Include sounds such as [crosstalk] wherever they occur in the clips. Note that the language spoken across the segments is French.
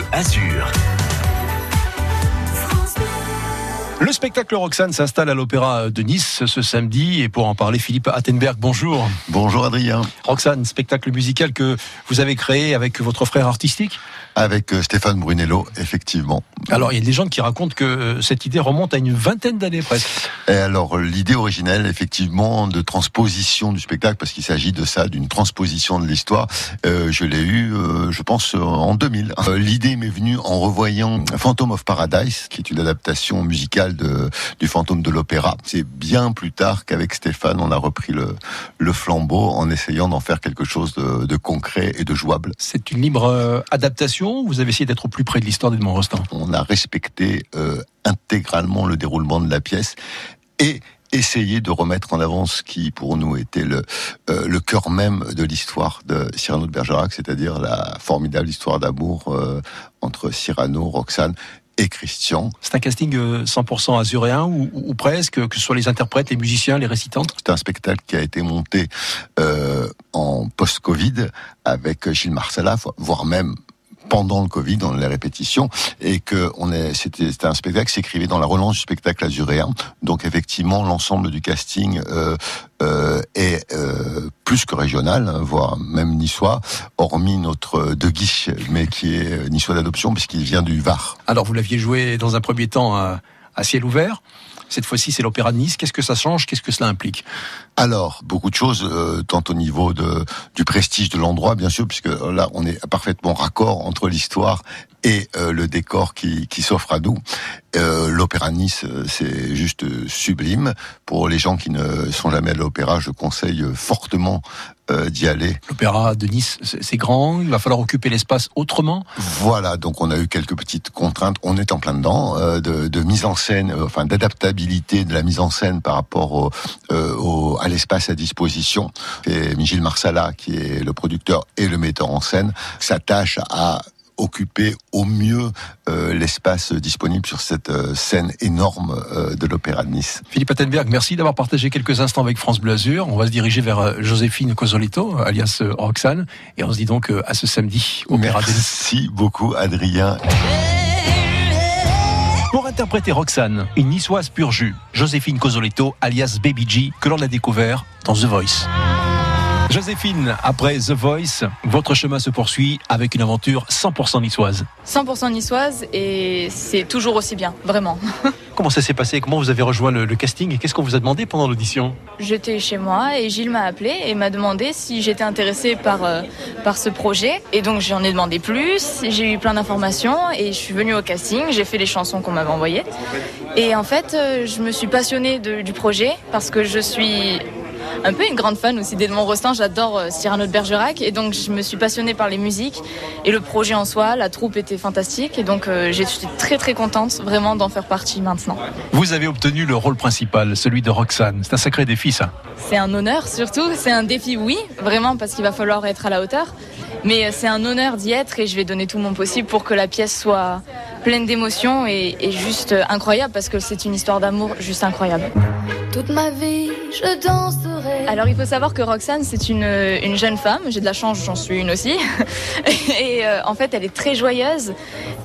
Bleu Azur. Le spectacle Roxane s'installe à l'Opéra de Nice ce samedi et pour en parler, Philippe Attenberg, bonjour. Bonjour Adrien. Roxane, spectacle musical que vous avez créé avec votre frère artistique Avec euh, Stéphane Brunello, effectivement. Alors, il y a des gens qui racontent que euh, cette idée remonte à une vingtaine d'années presque. Et alors, l'idée originelle, effectivement, de transposition du spectacle, parce qu'il s'agit de ça, d'une transposition de l'histoire, euh, je l'ai eu, euh, je pense, en 2000. Euh, l'idée m'est venue en revoyant Phantom of Paradise, qui est une adaptation musicale de, du fantôme de l'opéra. C'est bien plus tard qu'avec Stéphane, on a repris le, le flambeau en essayant d'en faire quelque chose de, de concret et de jouable. C'est une libre euh, adaptation. Vous avez essayé d'être au plus près de l'histoire d'Edmond Rostand. On a respecté euh, intégralement le déroulement de la pièce et essayé de remettre en avant ce qui pour nous était le, euh, le cœur même de l'histoire de Cyrano de Bergerac, c'est-à-dire la formidable histoire d'amour euh, entre Cyrano, Roxane et Christian. C'est un casting euh, 100% azuréen ou, ou- ou presque, que ce soit les interprètes, les musiciens, les récitantes? C'est un spectacle qui a été monté euh, en post-Covid avec Gilles Marsala, voire même pendant le Covid, dans les répétitions, et que on c'était, un spectacle qui s'écrivait dans la relance du spectacle azuréen. Donc effectivement, l'ensemble du casting euh, euh, est euh, plus que régional, hein, voire même niçois, hormis notre De Guiche, mais qui est euh, niçois d'adoption puisqu'il vient du Var. Alors, vous l'aviez joué dans un premier temps à ciel ouvert. Cette fois-ci, c'est l'Opéra de Nice. Qu'est-ce que ça change? Qu'est-ce que cela implique? Alors, beaucoup de choses, euh, tant au niveau de, du prestige de l'endroit, bien sûr, puisque là, on est parfaitement raccord entre l'histoire et euh, le décor qui, qui s'offre à nous. Euh, l'Opéra de Nice, euh, c'est juste sublime. Pour les gens qui ne sont jamais à l'opéra, je conseille fortement euh, d'y aller. L'Opéra de Nice, c'est grand. Il va falloir occuper l'espace autrement. Voilà, donc on a eu quelques petites contraintes. On est en plein dedans de, de mise en scène, enfin d'adaptabilité de la mise en scène par rapport au, euh, au- à l'espace à disposition. Et Gilles Marsala, qui est le producteur et le metteur en scène, s'attache à occuper au mieux euh, l'espace disponible sur cette euh, scène énorme euh, de l'Opéra de Nice. Philippe Attenberg, merci d'avoir partagé quelques instants avec France Bleu Azur. On va se diriger vers Joséphine Cosolito, alias Roxane. Et on se dit donc à ce samedi, Opéra de Nice. Merci beaucoup Adrien. Pour interpréter Roxane, une niçoise pur jus, Joséphine Cosolito, alias Baby G, que l'on a découvert dans The Voice. Joséphine, après The Voice, votre chemin se poursuit avec une aventure 100% niçoise. 100% niçoise et c'est toujours aussi bien, vraiment. [laughs] Comment ça s'est passé? Comment vous avez rejoint le, le casting? Et qu'est-ce qu'on vous a demandé pendant l'audition? J'étais chez moi et Gilles m'a appelé et m'a demandé si j'étais intéressée par, euh, par ce projet. Et donc j'en ai demandé plus, j'ai eu plein d'informations et je suis venue au casting, j'ai fait les chansons qu'on m'avait envoyées. Et en fait, euh, je me suis passionnée du projet parce que je suis un peu une grande fan aussi d'Edmond Rostand, j'adore euh, Cyrano de Bergerac et donc je me suis passionnée par les musiques et le projet en soi, la troupe était fantastique et donc euh, suis très très contente vraiment d'en faire partie maintenant. Vous avez obtenu le rôle principal, celui de Roxane. C'est un sacré défi ça. C'est un honneur surtout, c'est un défi oui, vraiment parce qu'il va falloir être à la hauteur, mais euh, c'est un honneur d'y être et je vais donner tout mon possible pour que la pièce soit pleine d'émotions et, et juste incroyable parce que c'est une histoire d'amour juste incroyable. Toute ma vie, je danserai. Alors il faut savoir que Roxane c'est une, une jeune femme, j'ai de la chance, j'en suis une aussi, [laughs] et euh, en fait elle est très joyeuse,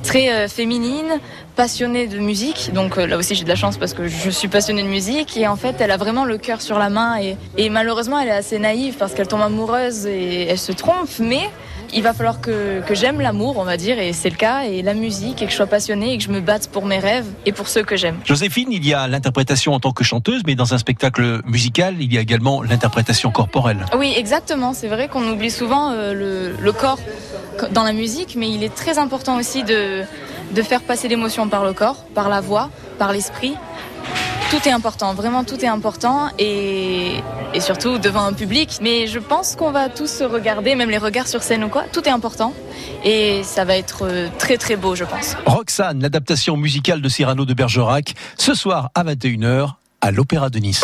très euh, féminine, passionnée de musique, donc euh, là aussi j'ai de la chance parce que je suis passionnée de musique, et en fait elle a vraiment le cœur sur la main, et, et malheureusement elle est assez naïve parce qu'elle tombe amoureuse et elle se trompe, mais il va falloir que, que j'aime l'amour, on va dire, et c'est le cas, et la musique, et que je sois passionnée, et que je me batte pour mes rêves et pour ceux que j'aime. Joséphine, il y a l'interprétation en tant que chanteuse, mais dans un spectacle musical, il y a également l'interprétation corporelle. Oui, exactement. C'est vrai qu'on oublie souvent euh, le, le corps co- dans la musique, mais il est très important aussi de, de faire passer l'émotion par le corps, par la voix, par l'esprit. Tout est important, vraiment tout est important et, surtout devant un public. Mais je pense qu'on va tous se regarder, même les regards sur scène ou quoi, tout est important et ça va être euh, très très beau, je pense. Roxane, l'adaptation musicale de Cyrano de Bergerac, ce soir à 21h à l'Opéra de Nice.